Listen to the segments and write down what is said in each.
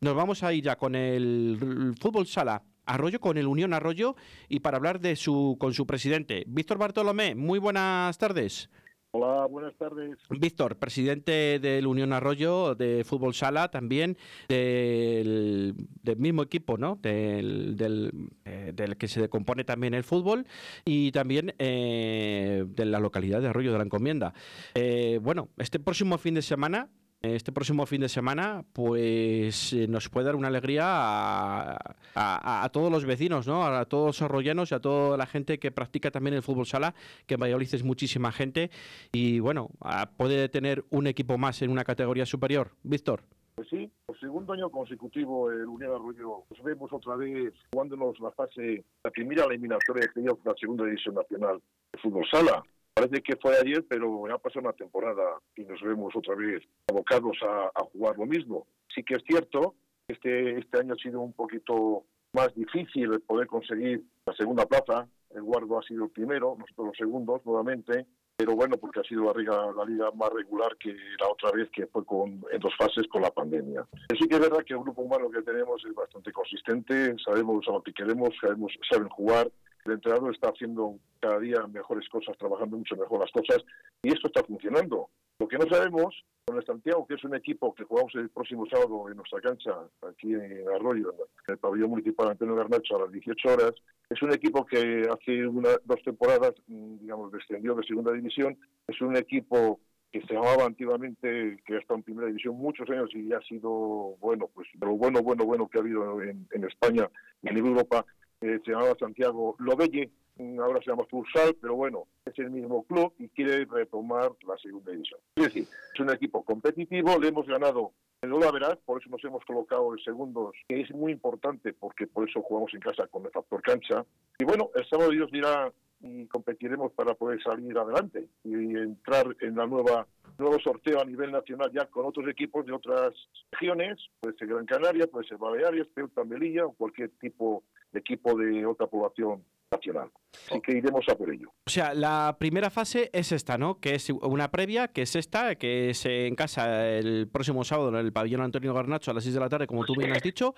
nos vamos a ir ya con el fútbol sala Arroyo, con el Unión Arroyo, y para hablar de su, con su presidente. Víctor Bartolomé, muy buenas tardes. Hola, buenas tardes. Víctor, presidente del Unión Arroyo de Fútbol Sala, también del, mismo equipo, ¿no? Del, del, eh, que se compone también el fútbol y también eh, de la localidad de Arroyo de la Encomienda. Eh, bueno, este próximo fin de semana este próximo fin de semana, pues eh, nos puede dar una alegría a, todos los vecinos, ¿no? A todos los arroyanos y a toda la gente que practica también el fútbol sala, que en Valladolid es muchísima gente y bueno, puede tener un equipo más en una categoría superior. Víctor. Pues sí, por segundo año consecutivo el Unión Arroyo nos vemos otra vez jugándonos la fase, la primera eliminatoria de la segunda división nacional de fútbol sala. Parece que fue ayer, pero ya pasado una temporada y nos vemos otra vez abocados a, jugar lo mismo. Sí que es cierto este, este año ha sido un poquito más difícil poder conseguir la segunda plaza. El Guardo ha sido el primero, nosotros los segundos nuevamente, pero bueno, porque ha sido la liga, la liga más regular que la otra vez que fue con, en dos fases con la pandemia. Sí que es verdad que el grupo humano que tenemos es bastante consistente, sabemos a lo que queremos, sabemos, saben jugar, el entrenador está haciendo cada día mejores cosas, trabajando mucho mejor las cosas y esto está funcionando. Lo que no sabemos con el Santiago, que es un equipo que jugamos el próximo sábado en nuestra cancha, aquí en Arroyo, en el pabellón municipal Antonio Garnacho a las 18 horas, es un equipo que hace una, dos temporadas, mm, digamos, descendió de segunda división. Es un equipo que se llamaba antiguamente, que ha estado en primera división muchos años y ha sido, bueno, pues lo bueno, bueno, bueno que ha habido en, en España y en Europa, se llamaba Santiago Lobelle, ahora se llama Futsal, pero bueno, es el mismo club y quiere retomar la segunda división. Es decir, es un equipo competitivo, le hemos ganado en la verás, por eso nos hemos colocado en segundos, que es muy importante porque por eso jugamos en casa con el factor cancha. Y bueno, el sábado Dios dirá y competiremos para poder salir adelante y entrar en la nueva nuevo sorteo a nivel nacional ya con otros equipos de otras regiones, puede ser Gran Canaria, puede ser Baleares, Ceuta, Melilla o cualquier tipo de equipo de otra población nacional. Así que iremos a por ello. O sea, la primera fase es esta, ¿no? Que es una previa, que es esta, que es en casa el próximo sábado en el pabellón Antonio Garnacho a las 6 de la tarde, como tú bien has dicho.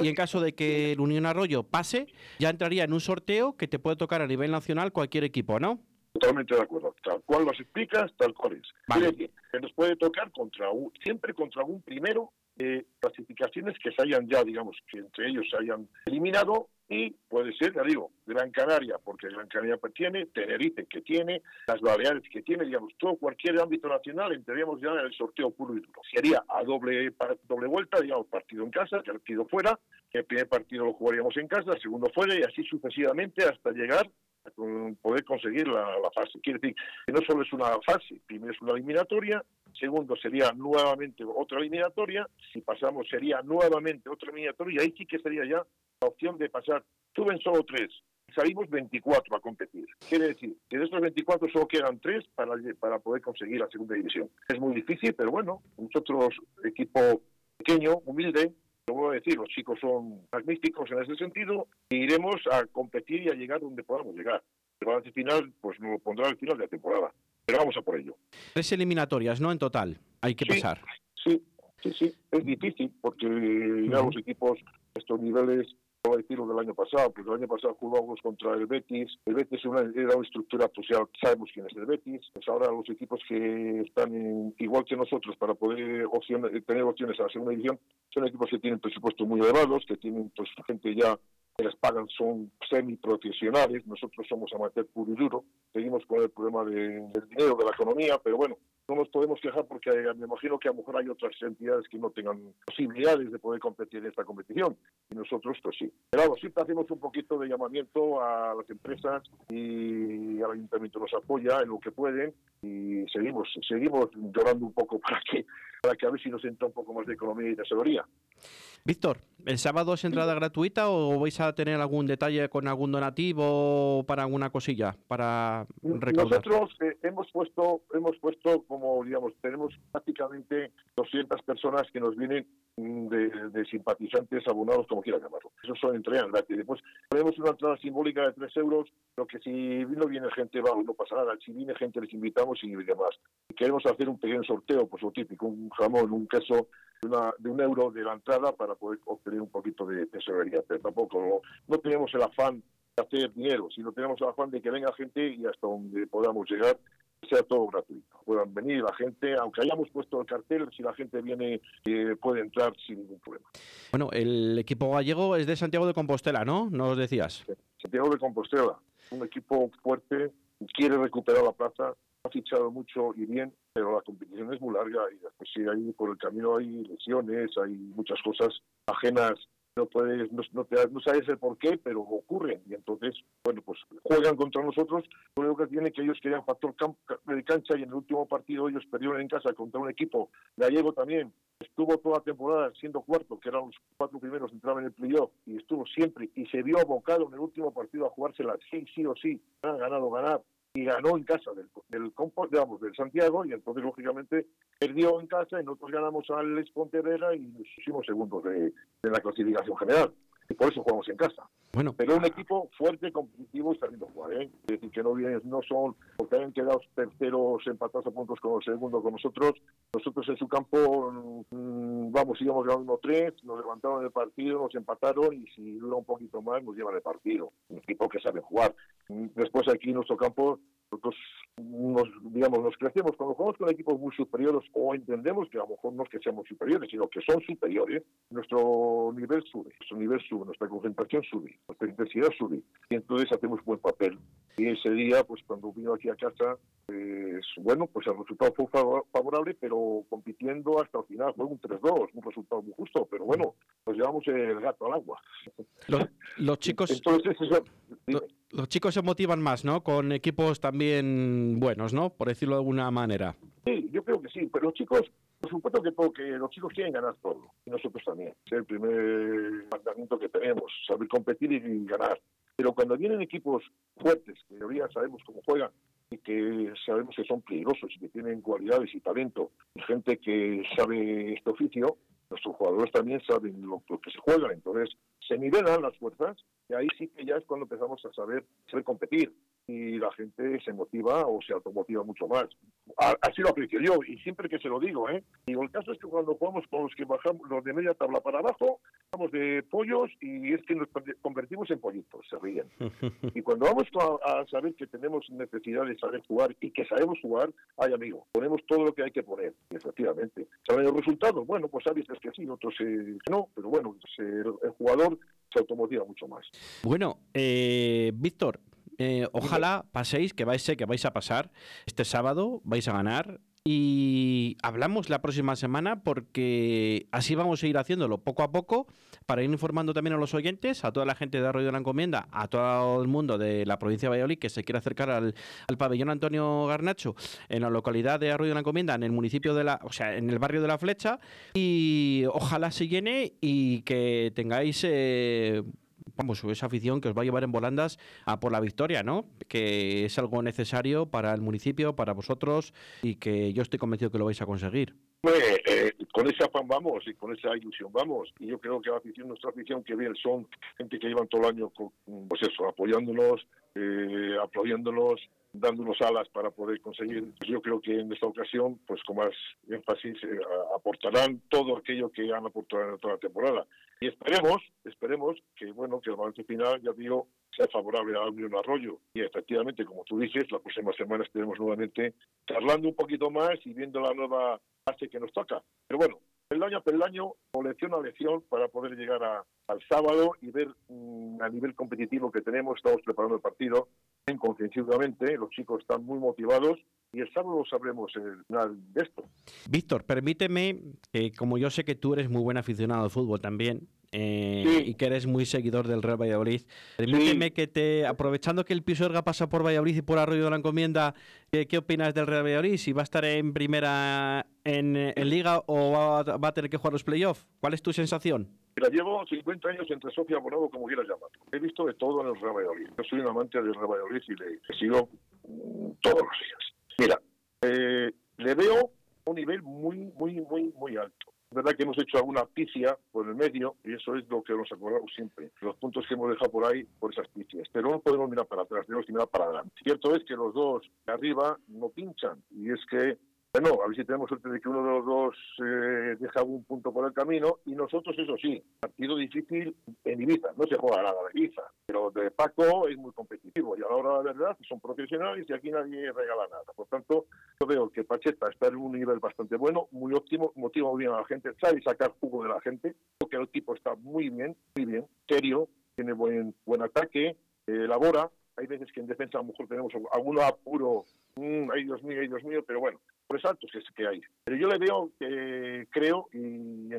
Y en caso de que el Unión Arroyo pase, ya entraría en un sorteo que te puede tocar a nivel nacional cualquier equipo, ¿no? Totalmente de acuerdo. Tal cual lo explicas, tal cual es. Vale. que nos puede tocar contra un, siempre contra un primero de clasificaciones que se hayan ya, digamos, que entre ellos se hayan eliminado y puede ser, ya digo, Gran Canaria, porque Gran Canaria tiene, Tenerife que tiene, las Baleares que tiene, digamos, todo cualquier ámbito nacional entraríamos ya en el sorteo puro y duro. Sería a doble, doble vuelta, digamos, partido en casa, partido fuera, el primer partido lo jugaríamos en casa, el segundo fuera y así sucesivamente hasta llegar a poder conseguir la, la fase. Quiere decir que no solo es una fase, primero es una eliminatoria, segundo sería nuevamente otra eliminatoria, si pasamos sería nuevamente otra eliminatoria, y ahí sí que sería ya la opción de pasar, suben solo tres, salimos 24 a competir. Quiere decir que de estos 24 solo quedan tres para, para poder conseguir la segunda división. Es muy difícil, pero bueno, nosotros, equipo pequeño, humilde, lo voy a decir, los chicos son magníficos en ese sentido, e iremos a competir y a llegar donde podamos llegar. El balance final, pues nos lo pondrá al final de la temporada. Pero vamos a por ello. Tres eliminatorias, ¿no? En total, hay que pasar. Sí, sí, sí. Es difícil porque ya los equipos, estos niveles, puedo decirlo del año pasado, porque el año pasado jugamos contra el Betis. El Betis era una estructura social, sabemos quién es el Betis. Pues ahora los equipos que están igual que nosotros para poder tener opciones a la segunda división son equipos que tienen presupuestos muy elevados, que tienen pues gente ya les pagan son semiprofesionales, nosotros somos amateur puro y duro, seguimos con el problema del dinero, de la economía, pero bueno, no nos podemos quejar porque me imagino que a lo mejor hay otras entidades que no tengan posibilidades de poder competir en esta competición y nosotros pues sí. Pero siempre hacemos un poquito de llamamiento a las empresas y al ayuntamiento nos apoya en lo que pueden y seguimos seguimos llorando un poco para que para que a ver si nos entra un poco más de economía y de tesorería. Víctor, ¿el sábado es entrada gratuita o vais a tener algún detalle con algún donativo para alguna cosilla para? Nosotros eh, hemos puesto hemos puesto como digamos tenemos prácticamente 200 personas que nos vienen mm, de, simpatizantes abonados como quieran llamarlo. Eso son entradas gratis. Después tenemos una entrada simbólica de 3 euros, lo que si no viene gente va, no pasa nada. Si viene gente les invitamos y demás. Queremos hacer un pequeño sorteo, pues lo típico, un jamón, un queso de, un euro de la entrada para poder obtener un poquito de tesorería. Pero tampoco no, tenemos el afán de hacer dinero, sino tenemos el afán de que venga gente y hasta donde podamos llegar sea todo gratuito. Puedan venir la gente, aunque hayamos puesto el cartel, si la gente viene, eh, puede entrar sin ningún problema. Bueno, el equipo gallego es de Santiago de Compostela, ¿no? Nos decías. Santiago de Compostela, un equipo fuerte, quiere recuperar la plaza, ha fichado mucho y bien, pero la competición es muy larga y después sí, ahí por el camino hay lesiones, hay muchas cosas ajenas no puedes, no, no, sabes el por qué, pero ocurren. Y entonces, bueno, pues juegan contra nosotros. Lo único que tiene que ellos querían factor de cancha y en el último partido ellos perdieron en casa contra un equipo gallego también. Estuvo toda la temporada siendo cuarto, que eran los cuatro primeros, entraban en el playoff y estuvo siempre y se vio abocado en el último partido a jugársela sí, sí o sí. Han ganado, ganar y ganó en casa del, del, digamos, del Santiago y entonces lógicamente perdió en casa y nosotros ganamos al Les Pontevedra y nos pusimos segundos de, de la clasificación general y por eso jugamos en casa. Bueno. Pero un equipo fuerte, competitivo y sabiendo jugar, ¿eh? Es decir, que no, no son, porque han quedado terceros empatados a puntos con el segundo con nosotros. Nosotros en su campo, mm, vamos, íbamos ganando tres, nos levantaron el partido, nos empataron y si dura un poquito más nos llevan el partido. Un equipo que sabe jugar. Después aquí en nuestro campo nosotros nos, digamos, nos crecemos cuando jugamos con equipos muy superiores o entendemos que a lo mejor no es que seamos superiores, sino que son superiores, nuestro nivel sube, nuestro nivel sube, nuestra concentración sube, nuestra intensidad sube, y entonces hacemos buen papel. Y ese día, pues cuando vino aquí a casa, pues bueno, pues el resultado fue favorable, pero compitiendo hasta el final, fue un 3-2, un resultado muy justo, pero bueno, nos llevamos el gato al agua. Los, chicos... Entonces, eso, los chicos se motivan más, ¿no? Con equipos también buenos, ¿no? Por decirlo de alguna manera. Sí, yo creo que sí, pero los chicos, por supuesto que, que los chicos quieren ganar todo, y nosotros también. Es el primer mandamiento que tenemos, saber competir y ganar. Pero cuando vienen equipos fuertes, que en sabemos cómo juegan, y que sabemos que son peligrosos y que tienen cualidades y talento, y gente que sabe este oficio, nuestros jugadores también saben lo, que se juega, entonces se nivelan las fuerzas y ahí sí que ya es cuando empezamos a saber competir y la gente se motiva o se automotiva mucho más. Así lo aprecio yo y siempre que se lo digo, ¿eh? Digo, el caso es que cuando jugamos con los que bajamos, los de media tabla para abajo, vamos de pollos y es que nos convertimos en pollitos, se ríen. Y cuando vamos a, saber que tenemos necesidad de saber jugar y que sabemos jugar, ay amigo, ponemos todo lo que hay que poner, efectivamente. ¿Saben los resultados? Bueno, pues sabes que sí, otros eh, no, pero bueno, el, jugador se automotiva mucho más. Bueno, eh, Víctor, eh, ojalá paséis, que vais, que vais a pasar este sábado, vais a ganar. Y hablamos la próxima semana porque así vamos a ir haciéndolo poco a poco para ir informando también a los oyentes, a toda la gente de Arroyo de la Encomienda, a todo el mundo de la provincia de Valladolid que se quiere acercar al, pabellón Antonio Garnacho en la localidad de Arroyo de la Encomienda, en el municipio de la, o sea, en el barrio de la Flecha y ojalá se llene y que tengáis eh, vamos, esa afición que os va a llevar en volandas a por la victoria, ¿no? Que es algo necesario para el municipio, para vosotros y que yo estoy convencido que lo vais a conseguir. Eh, con ese afán vamos y con esa ilusión vamos. Y yo creo que la afición, nuestra afición, que bien son gente que llevan todo el año, pues eso, apoyándonos, eh, aplaudiéndonos, dándonos alas para poder conseguir. Yo creo que en esta ocasión, pues con más énfasis, eh, aportarán todo aquello que han aportado en toda la temporada. Y esperemos, esperemos que, bueno, que el balance final, ya digo, sea favorable a Unión Arroyo. Y efectivamente, como tú dices, la próxima semana estaremos nuevamente charlando un poquito más y viendo la nueva fase que nos toca. Pero bueno, peldaño a peldaño, o lección a lección, para poder llegar al sábado y ver mm, a nivel competitivo que tenemos. Estamos preparando el partido en concienciadamente, los chicos están muy motivados y el sábado sabremos el final de esto. Víctor, permíteme, como yo sé que tú eres muy buen aficionado al fútbol también, eh, y que eres muy seguidor del Real Valladolid. Permíteme que te, aprovechando que el Pisuerga pasa por Valladolid y por Arroyo de la Encomienda, ¿qué, opinas del Real Valladolid? ¿Si va a estar en primera en, Liga o va, a tener que jugar los playoffs? ¿Cuál es tu sensación? Mira, llevo 50 años entre Sofía y Bonado, como quieras llamarlo. He visto de todo en el Real Valladolid. Yo soy un amante del Real Valladolid y le, sigo mm, todos los días. Mira, eh, le veo un nivel muy, muy, muy, muy alto. Es verdad que hemos hecho alguna picia por el medio y eso es lo que nos acordamos siempre. Los puntos que hemos dejado por ahí por esas picias. Pero no podemos mirar para atrás, tenemos que mirar para adelante. Cierto es que los dos de arriba no pinchan y es que bueno, a ver si tenemos suerte de que uno de los dos eh, deja algún punto por el camino. Y nosotros, eso sí, partido difícil en Ibiza. No se juega nada de Ibiza, pero de Paco es muy competitivo. Y a la hora la verdad son profesionales y aquí nadie regala nada. Por tanto, yo veo que Pacheta está en un nivel bastante bueno, muy óptimo, motiva muy bien a la gente, sabe sacar jugo de la gente. Creo que el equipo está muy bien, muy bien, serio, tiene buen, buen ataque, elabora. Veces que en defensa a lo mejor tenemos algún apuro, mm, ay Dios mío, ay Dios mío, pero bueno, por altos que, que hay. Pero yo le veo, que creo, y,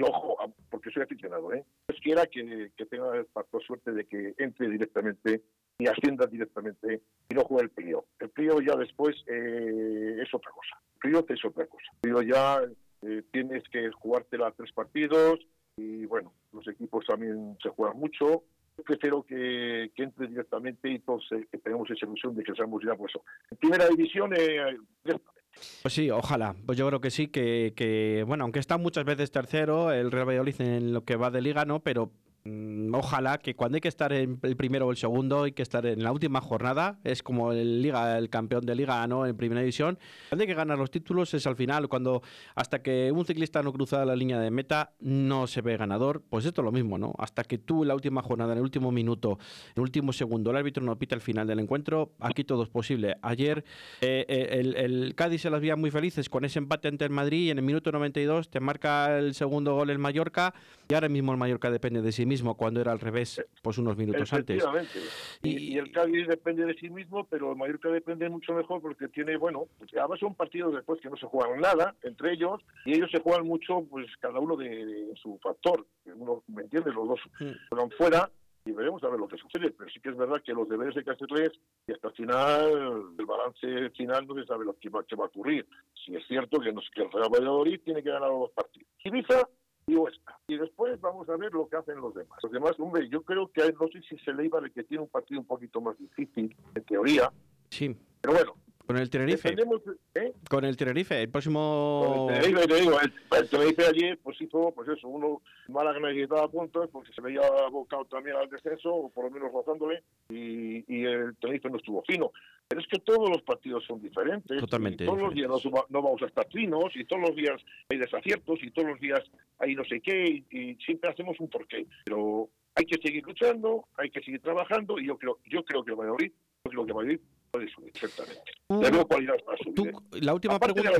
ojo, porque soy aficionado, ¿eh? Pues quiera que, que tenga el factor suerte de que entre directamente y ascienda directamente y no juegue el Pío. El Pío ya después eh, es otra cosa. El Pío es otra cosa. El Pío ya eh, tienes que jugártela tres partidos y bueno, los equipos también se juegan mucho prefiero que, entre directamente y todos eh, que tenemos esa ilusión de que seamos ya pues en primera división eh, pues sí, ojalá. Pues yo creo que sí, que, que, bueno, aunque está muchas veces tercero, el Real Valladolid en lo que va de liga, ¿no? Pero ojalá que cuando hay que estar en el primero o el segundo, hay que estar en la última jornada. Es como el liga, el campeón de liga, ¿no? En primera división. Cuando hay que ganar los títulos es al final, cuando hasta que un ciclista no cruza la línea de meta, no se ve ganador. Pues esto es lo mismo, ¿no? Hasta que tú en la última jornada, en el último minuto, en el último segundo, el árbitro no pita el final del encuentro, aquí todo es posible. Ayer eh, eh, el, el, Cádiz se las veía muy felices con ese empate ante el Madrid y en el minuto 92 te marca el segundo gol el Mallorca y ahora mismo el Mallorca depende de sí mismo cuando era al revés, pues unos minutos antes. Y, y, el Cádiz depende de sí mismo, pero el Mallorca depende mucho mejor porque tiene, bueno, además son partidos después que no se juegan nada entre ellos y ellos se juegan mucho, pues cada uno de, su factor. Uno, ¿me entiendes? Los dos mm. fuera y veremos a ver lo que sucede. Pero sí que es verdad que los deberes hay que hacerles y hasta el final, el balance final no se sabe lo que va, va a ocurrir. Si es cierto que, nos, que el Real Valladolid tiene que ganar los dos partidos. Ibiza y después vamos a ver lo que hacen los demás. Los demás, hombre, yo creo que no sé si se le iba a que tiene un partido un poquito más difícil, en teoría. Sí. Pero bueno, con el Tenerife. ¿eh? Con el Tenerife, el próximo. Con el Tenerife, te digo, el, Tenerife ayer pues hizo, pues eso, uno Málaga necesitaba puntos porque se veía abocado también al descenso, o por lo menos rozándole, y, y el Tenerife no estuvo fino. Pero es que todos los partidos son diferentes. Totalmente. todos los días no, vamos a estar finos, y todos los días hay desaciertos, y todos los días hay no sé qué, y, siempre hacemos un porqué. Pero hay que seguir luchando, hay que seguir trabajando, y yo creo, yo creo que Valladolid, yo creo que Valladolid la última pregunta.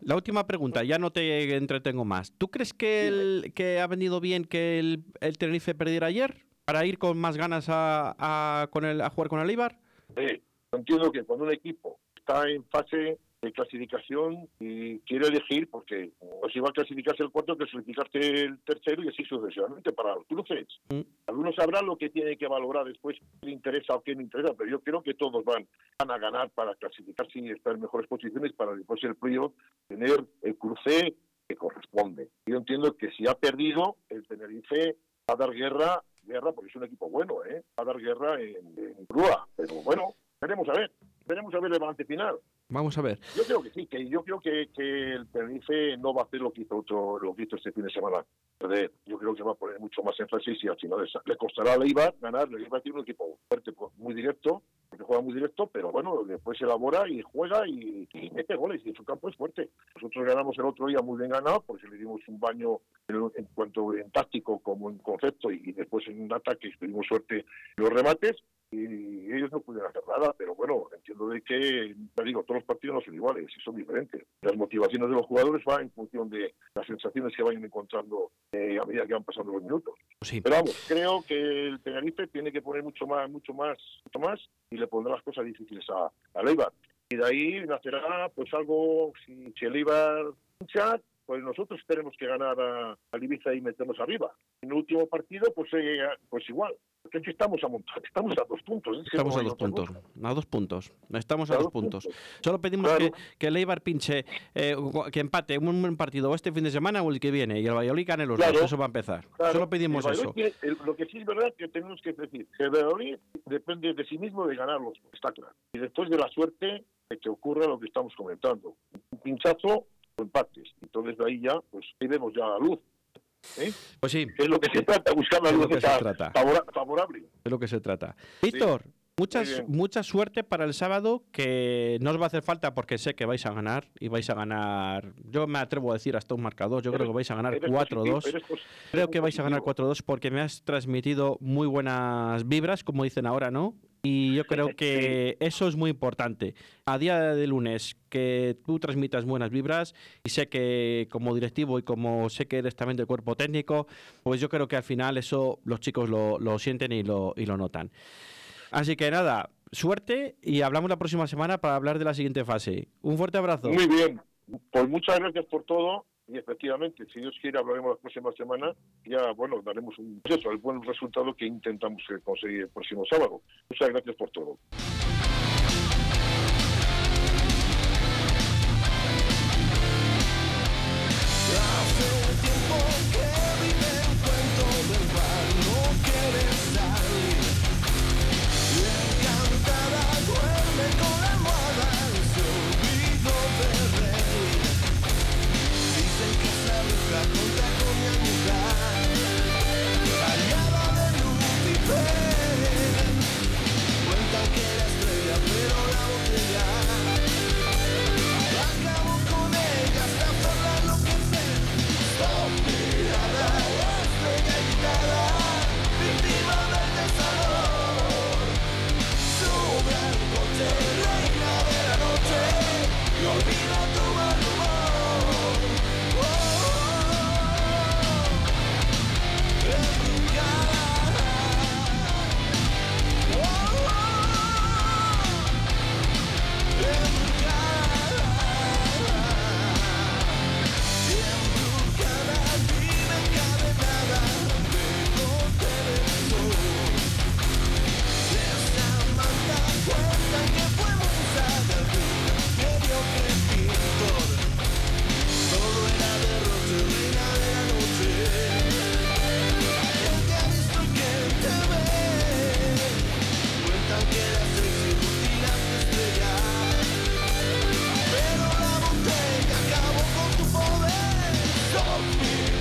La, última pregunta, ya no te entretengo más. ¿Tú crees que, el, que ha venido bien que el, el, Tenerife perdiera ayer para ir con más ganas a, a, con el, a jugar con el Eibar? Sí, entiendo que cuando un equipo está en fase de clasificación y quiere elegir, porque o si va a clasificarse el cuarto, clasificarse el tercero y así sucesivamente para los cruces. Mm. Algunos sabrán lo que tiene que valorar después, qué le interesa o qué no interesa, pero yo creo que todos van, van a ganar para clasificarse y estar en mejores posiciones para después el playoff tener el cruce que corresponde. Yo entiendo que si ha perdido, el Tenerife va a dar guerra, guerra porque es un equipo bueno, ¿eh? va a dar guerra en, en Grúa, pero bueno, veremos a ver, veremos a ver el balance final. Vamos a ver. Yo creo que sí, que yo creo que, que el Tenerife no va a hacer lo que hizo otro, lo que hizo este fin de semana. Yo creo que va a poner mucho más énfasis y al final le costará a Leibar ganar. Leibar tiene un equipo fuerte, pues, muy directo, porque juega muy directo, pero bueno, después se elabora y juega y, mete goles y su campo es fuerte. Nosotros ganamos el otro día muy bien ganado, porque le dimos un baño en, cuanto en táctico como en concepto y, después en un ataque tuvimos suerte en los remates y ellos no pudieron hacer nada, pero bueno, entiendo de que, te digo, todos los partidos no son iguales y son diferentes. Las motivaciones de los jugadores van en función de las sensaciones que vayan encontrando eh, a medida que van pasando los minutos. Pero vamos, creo que el Tenerife tiene que poner mucho más, mucho más, mucho más y le pondrá las cosas difíciles a, a Leibar. Y de ahí nacerá pues algo, si, si el Eibar pues nosotros tenemos que ganar a, a Ibiza y meternos arriba. En el último partido, pues, eh, pues igual. Porque estamos a montar, estamos a dos puntos. estamos a dos puntos, a dos puntos. Estamos a, dos, puntos. Solo pedimos que, que el Eibar pinche, eh, que empate un, partido este fin de semana o el que viene y el Valladolid gane los dos. Eso va a empezar. Solo pedimos eso. lo que sí es verdad que tenemos que decir que el Valladolid depende de sí mismo de ganarlos, está claro. Y después de la suerte de que ocurra lo que estamos comentando. Un pinchazo empates. Entonces de ahí ya, pues ahí vemos ya la luz. ¿eh? Pues sí. Es lo que se trata, buscar la luz favorable. Es lo que se trata. Víctor, mucha suerte para el sábado, que no os va a hacer falta porque sé que vais a ganar y vais a ganar. Yo me atrevo a decir hasta un marcador. Yo creo que vais a ganar 4-2. Creo que vais a ganar 4-2 porque me has transmitido muy buenas vibras, como dicen ahora, ¿no? Y yo creo que eso es muy importante. A día de lunes, que tú transmitas buenas vibras y sé que como directivo y como sé que eres también del cuerpo técnico, pues yo creo que al final eso los chicos lo, lo sienten y lo, y lo notan. Así que nada, suerte y hablamos la próxima semana para hablar de la siguiente fase. Un fuerte abrazo. Muy bien. Pues muchas gracias por todo y efectivamente, si Dios quiere, hablaremos la próxima semana. Ya, bueno, daremos un eso, el buen resultado que intentamos conseguir el próximo sábado. Muchas gracias por todo.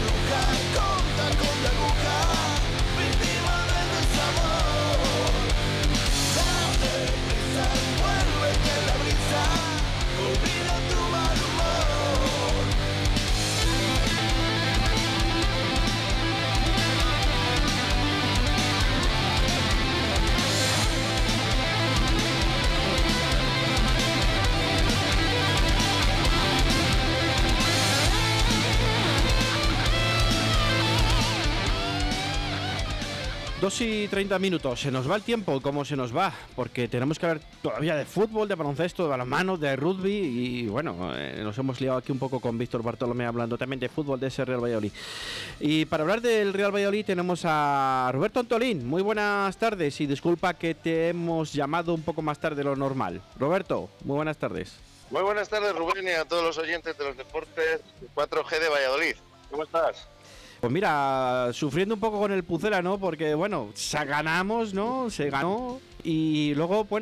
bruja, con tacón de aguja. Dos y 30 minutos, se nos va el tiempo, ¿cómo se nos va? Porque tenemos que hablar todavía de fútbol, de baloncesto, de manos, de rugby y bueno, eh, nos hemos liado aquí un poco con Víctor Bartolomé hablando también de fútbol de ese Real Valladolid. Y para hablar del Real Valladolid tenemos a Roberto Antolín. Muy buenas tardes y disculpa que te hemos llamado un poco más tarde de lo normal. Roberto, muy buenas tardes. Muy buenas tardes Rubén y a todos los oyentes de los deportes 4G de Valladolid. ¿Cómo estás? Pues mira, sufriendo un poco con el Pucela, ¿no? Porque, bueno, ganamos, ¿no? Se ganó y luego, bueno,